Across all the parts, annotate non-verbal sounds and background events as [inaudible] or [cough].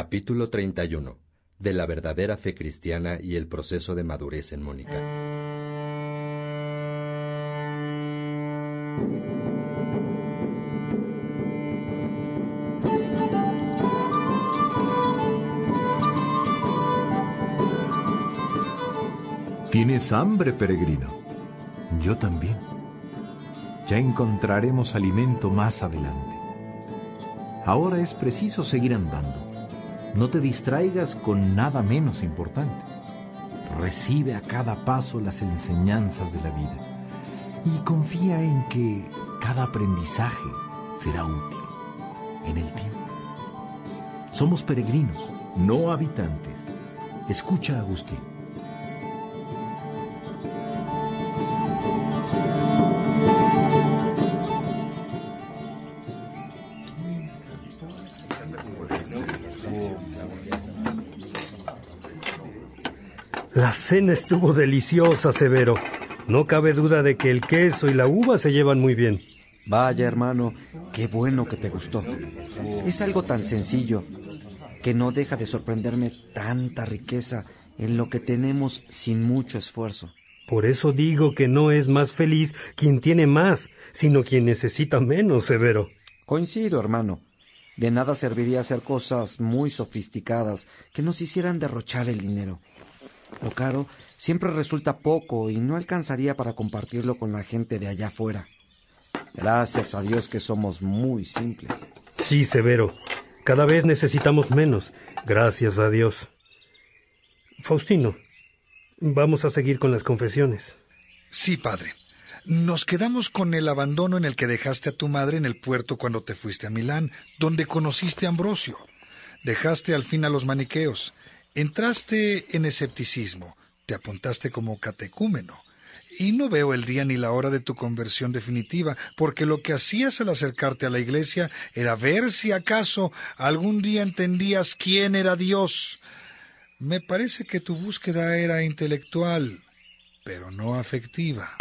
Capítulo 31. De la verdadera fe cristiana y el proceso de madurez en Mónica. ¿Tienes hambre, peregrino? Yo también. Ya encontraremos alimento más adelante. Ahora es preciso seguir andando. No te distraigas con nada menos importante. Recibe a cada paso las enseñanzas de la vida y confía en que cada aprendizaje será útil en el tiempo. Somos peregrinos, no habitantes. Escucha a Agustín. La cena estuvo deliciosa, Severo. No cabe duda de que el queso y la uva se llevan muy bien. Vaya, hermano, qué bueno que te gustó. Es algo tan sencillo que no deja de sorprenderme tanta riqueza en lo que tenemos sin mucho esfuerzo. Por eso digo que no es más feliz quien tiene más, sino quien necesita menos, Severo. Coincido, hermano. De nada serviría hacer cosas muy sofisticadas que nos hicieran derrochar el dinero. Lo caro siempre resulta poco y no alcanzaría para compartirlo con la gente de allá afuera. Gracias a Dios que somos muy simples. Sí, Severo. Cada vez necesitamos menos. Gracias a Dios. Faustino, vamos a seguir con las confesiones. Sí, padre. Nos quedamos con el abandono en el que dejaste a tu madre en el puerto cuando te fuiste a Milán, donde conociste a Ambrosio. Dejaste al fin a los maniqueos. Entraste en escepticismo, te apuntaste como catecúmeno, y no veo el día ni la hora de tu conversión definitiva, porque lo que hacías al acercarte a la iglesia era ver si acaso algún día entendías quién era Dios. Me parece que tu búsqueda era intelectual, pero no afectiva.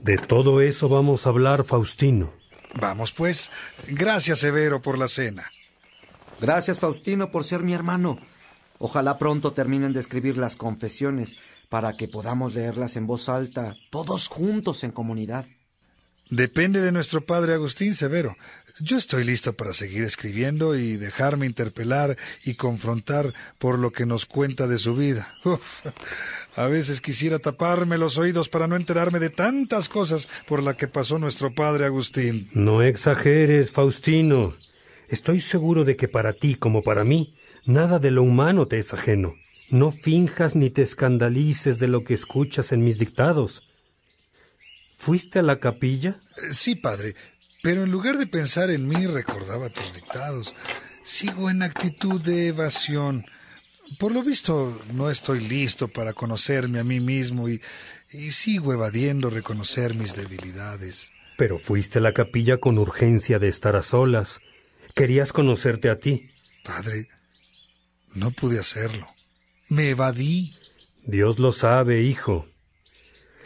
De todo eso vamos a hablar, Faustino. Vamos, pues. Gracias, Severo, por la cena. Gracias, Faustino, por ser mi hermano. Ojalá pronto terminen de escribir las confesiones para que podamos leerlas en voz alta, todos juntos en comunidad. Depende de nuestro padre Agustín Severo. Yo estoy listo para seguir escribiendo y dejarme interpelar y confrontar por lo que nos cuenta de su vida. Uf, a veces quisiera taparme los oídos para no enterarme de tantas cosas por las que pasó nuestro padre Agustín. No exageres, Faustino. Estoy seguro de que para ti como para mí Nada de lo humano te es ajeno. No finjas ni te escandalices de lo que escuchas en mis dictados. ¿Fuiste a la capilla? Sí, padre, pero en lugar de pensar en mí recordaba tus dictados. Sigo en actitud de evasión. Por lo visto no estoy listo para conocerme a mí mismo y, y sigo evadiendo reconocer mis debilidades. Pero fuiste a la capilla con urgencia de estar a solas. Querías conocerte a ti. Padre, no pude hacerlo. Me evadí. Dios lo sabe, hijo.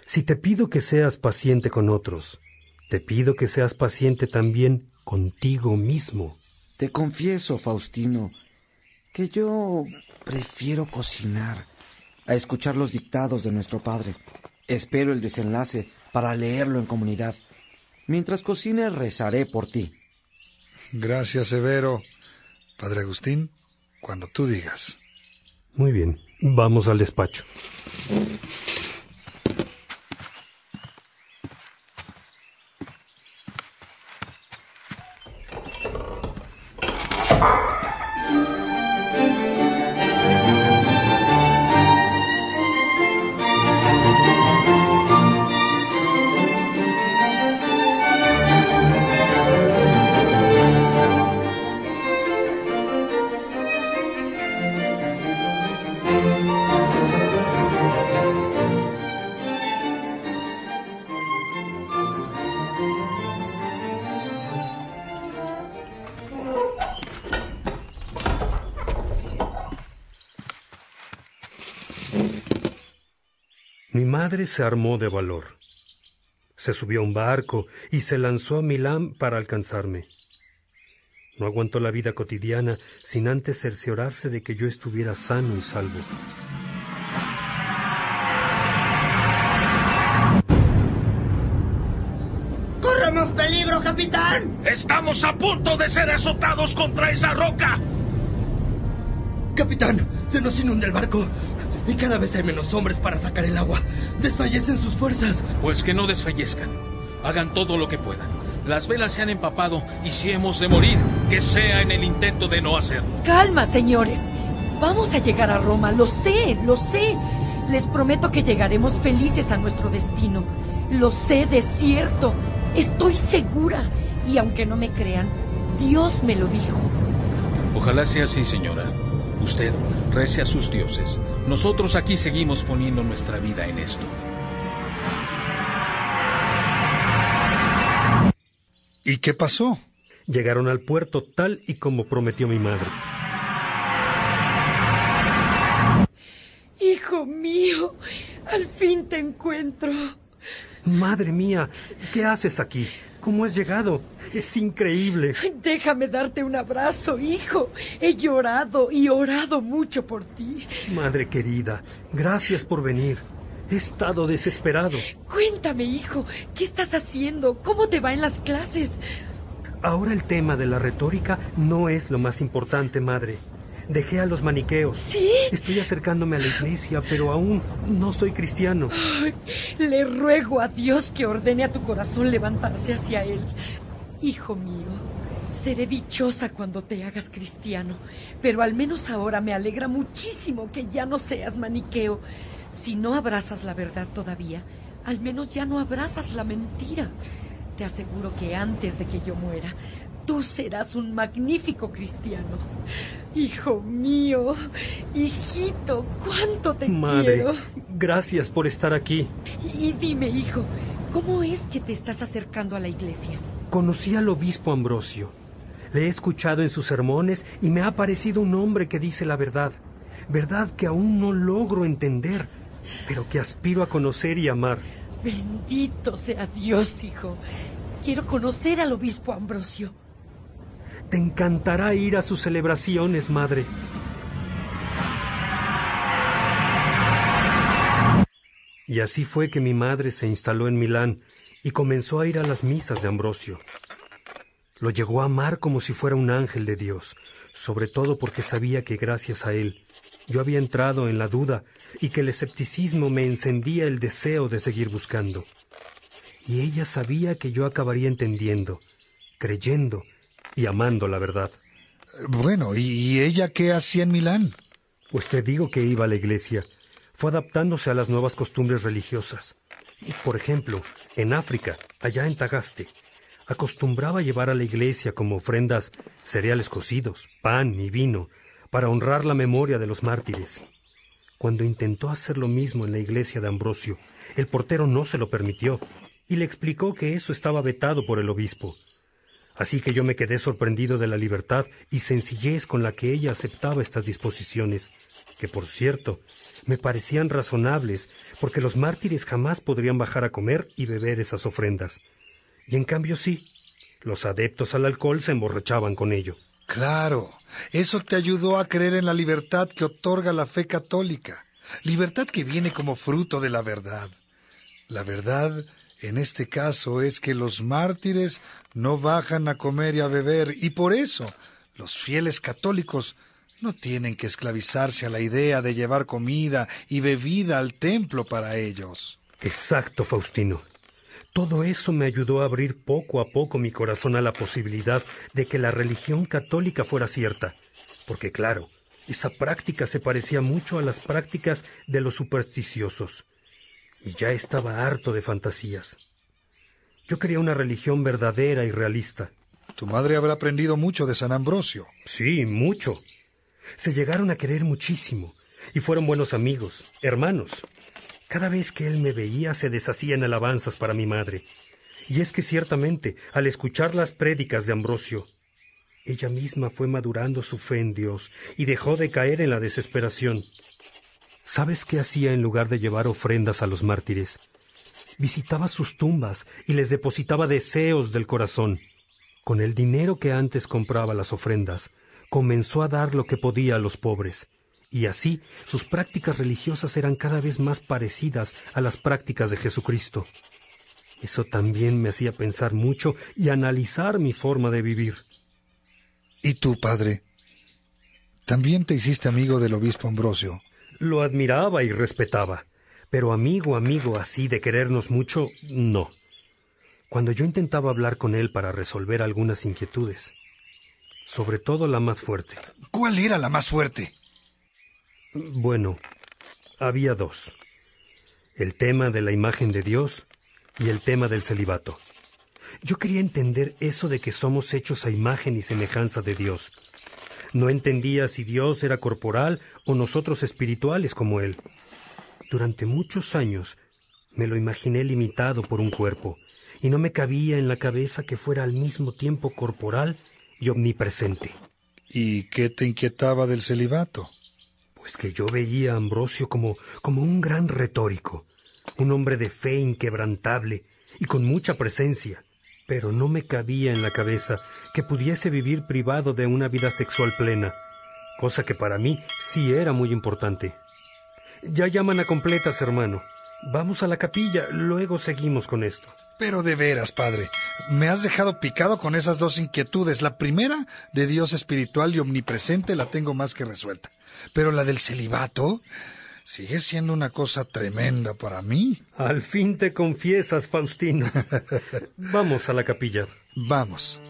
Si te pido que seas paciente con otros, te pido que seas paciente también contigo mismo. Te confieso, Faustino, que yo prefiero cocinar a escuchar los dictados de nuestro padre. Espero el desenlace para leerlo en comunidad. Mientras cocine, rezaré por ti. Gracias, Severo. Padre Agustín, cuando tú digas. Muy bien, vamos al despacho. Madre se armó de valor. Se subió a un barco y se lanzó a Milán para alcanzarme. No aguantó la vida cotidiana sin antes cerciorarse de que yo estuviera sano y salvo. ¡Corremos peligro, capitán! Estamos a punto de ser azotados contra esa roca. Capitán, se nos inunda el barco. Y cada vez hay menos hombres para sacar el agua. Desfallecen sus fuerzas. Pues que no desfallezcan. Hagan todo lo que puedan. Las velas se han empapado y si hemos de morir, que sea en el intento de no hacerlo. Calma, señores. Vamos a llegar a Roma, lo sé, lo sé. Les prometo que llegaremos felices a nuestro destino. Lo sé de cierto. Estoy segura. Y aunque no me crean, Dios me lo dijo. Ojalá sea así, señora. Usted rece a sus dioses. Nosotros aquí seguimos poniendo nuestra vida en esto. ¿Y qué pasó? Llegaron al puerto tal y como prometió mi madre. Hijo mío, al fin te encuentro. Madre mía, ¿qué haces aquí? ¿Cómo has llegado? Es increíble. Déjame darte un abrazo, hijo. He llorado y orado mucho por ti. Madre querida, gracias por venir. He estado desesperado. Cuéntame, hijo, ¿qué estás haciendo? ¿Cómo te va en las clases? Ahora el tema de la retórica no es lo más importante, madre. Dejé a los maniqueos. ¿Sí? Estoy acercándome a la iglesia, pero aún no soy cristiano. Ay, le ruego a Dios que ordene a tu corazón levantarse hacia Él. Hijo mío, seré dichosa cuando te hagas cristiano, pero al menos ahora me alegra muchísimo que ya no seas maniqueo. Si no abrazas la verdad todavía, al menos ya no abrazas la mentira. Te aseguro que antes de que yo muera, tú serás un magnífico cristiano. Hijo mío, hijito, cuánto te Madre, quiero. gracias por estar aquí. Y dime, hijo, ¿cómo es que te estás acercando a la iglesia? Conocí al obispo Ambrosio. Le he escuchado en sus sermones y me ha parecido un hombre que dice la verdad. Verdad que aún no logro entender, pero que aspiro a conocer y amar. Bendito sea Dios, hijo. Quiero conocer al obispo Ambrosio. Te encantará ir a sus celebraciones, madre. Y así fue que mi madre se instaló en Milán y comenzó a ir a las misas de Ambrosio. Lo llegó a amar como si fuera un ángel de Dios, sobre todo porque sabía que gracias a él yo había entrado en la duda y que el escepticismo me encendía el deseo de seguir buscando. Y ella sabía que yo acabaría entendiendo, creyendo y amando la verdad. Bueno, ¿y ella qué hacía en Milán? Pues te digo que iba a la iglesia. Fue adaptándose a las nuevas costumbres religiosas. Por ejemplo, en África, allá en Tagaste, acostumbraba llevar a la iglesia como ofrendas cereales cocidos, pan y vino, para honrar la memoria de los mártires. Cuando intentó hacer lo mismo en la iglesia de Ambrosio, el portero no se lo permitió y le explicó que eso estaba vetado por el obispo. Así que yo me quedé sorprendido de la libertad y sencillez con la que ella aceptaba estas disposiciones, que por cierto me parecían razonables, porque los mártires jamás podrían bajar a comer y beber esas ofrendas. Y en cambio sí, los adeptos al alcohol se emborrachaban con ello. Claro, eso te ayudó a creer en la libertad que otorga la fe católica, libertad que viene como fruto de la verdad. La verdad, en este caso, es que los mártires no bajan a comer y a beber, y por eso los fieles católicos no tienen que esclavizarse a la idea de llevar comida y bebida al templo para ellos. Exacto, Faustino. Todo eso me ayudó a abrir poco a poco mi corazón a la posibilidad de que la religión católica fuera cierta. Porque claro, esa práctica se parecía mucho a las prácticas de los supersticiosos. Y ya estaba harto de fantasías. Yo quería una religión verdadera y realista. Tu madre habrá aprendido mucho de San Ambrosio. Sí, mucho. Se llegaron a querer muchísimo y fueron buenos amigos, hermanos. Cada vez que él me veía se deshacía en alabanzas para mi madre. Y es que ciertamente, al escuchar las prédicas de Ambrosio, ella misma fue madurando su fe en Dios y dejó de caer en la desesperación. ¿Sabes qué hacía en lugar de llevar ofrendas a los mártires? Visitaba sus tumbas y les depositaba deseos del corazón. Con el dinero que antes compraba las ofrendas, comenzó a dar lo que podía a los pobres, y así sus prácticas religiosas eran cada vez más parecidas a las prácticas de Jesucristo. Eso también me hacía pensar mucho y analizar mi forma de vivir. ¿Y tú, padre? ¿También te hiciste amigo del obispo Ambrosio? Lo admiraba y respetaba, pero amigo, amigo así de querernos mucho, no. Cuando yo intentaba hablar con él para resolver algunas inquietudes, sobre todo la más fuerte. ¿Cuál era la más fuerte? Bueno, había dos. El tema de la imagen de Dios y el tema del celibato. Yo quería entender eso de que somos hechos a imagen y semejanza de Dios. No entendía si Dios era corporal o nosotros espirituales como Él. Durante muchos años me lo imaginé limitado por un cuerpo, y no me cabía en la cabeza que fuera al mismo tiempo corporal y omnipresente. ¿Y qué te inquietaba del celibato? Pues que yo veía a Ambrosio como, como un gran retórico, un hombre de fe inquebrantable y con mucha presencia, pero no me cabía en la cabeza que pudiese vivir privado de una vida sexual plena, cosa que para mí sí era muy importante. Ya llaman a completas, hermano. Vamos a la capilla, luego seguimos con esto. Pero de veras, padre, me has dejado picado con esas dos inquietudes. La primera, de Dios espiritual y omnipresente, la tengo más que resuelta. Pero la del celibato sigue siendo una cosa tremenda para mí. Al fin te confiesas, Faustino. [laughs] Vamos a la capilla. Vamos.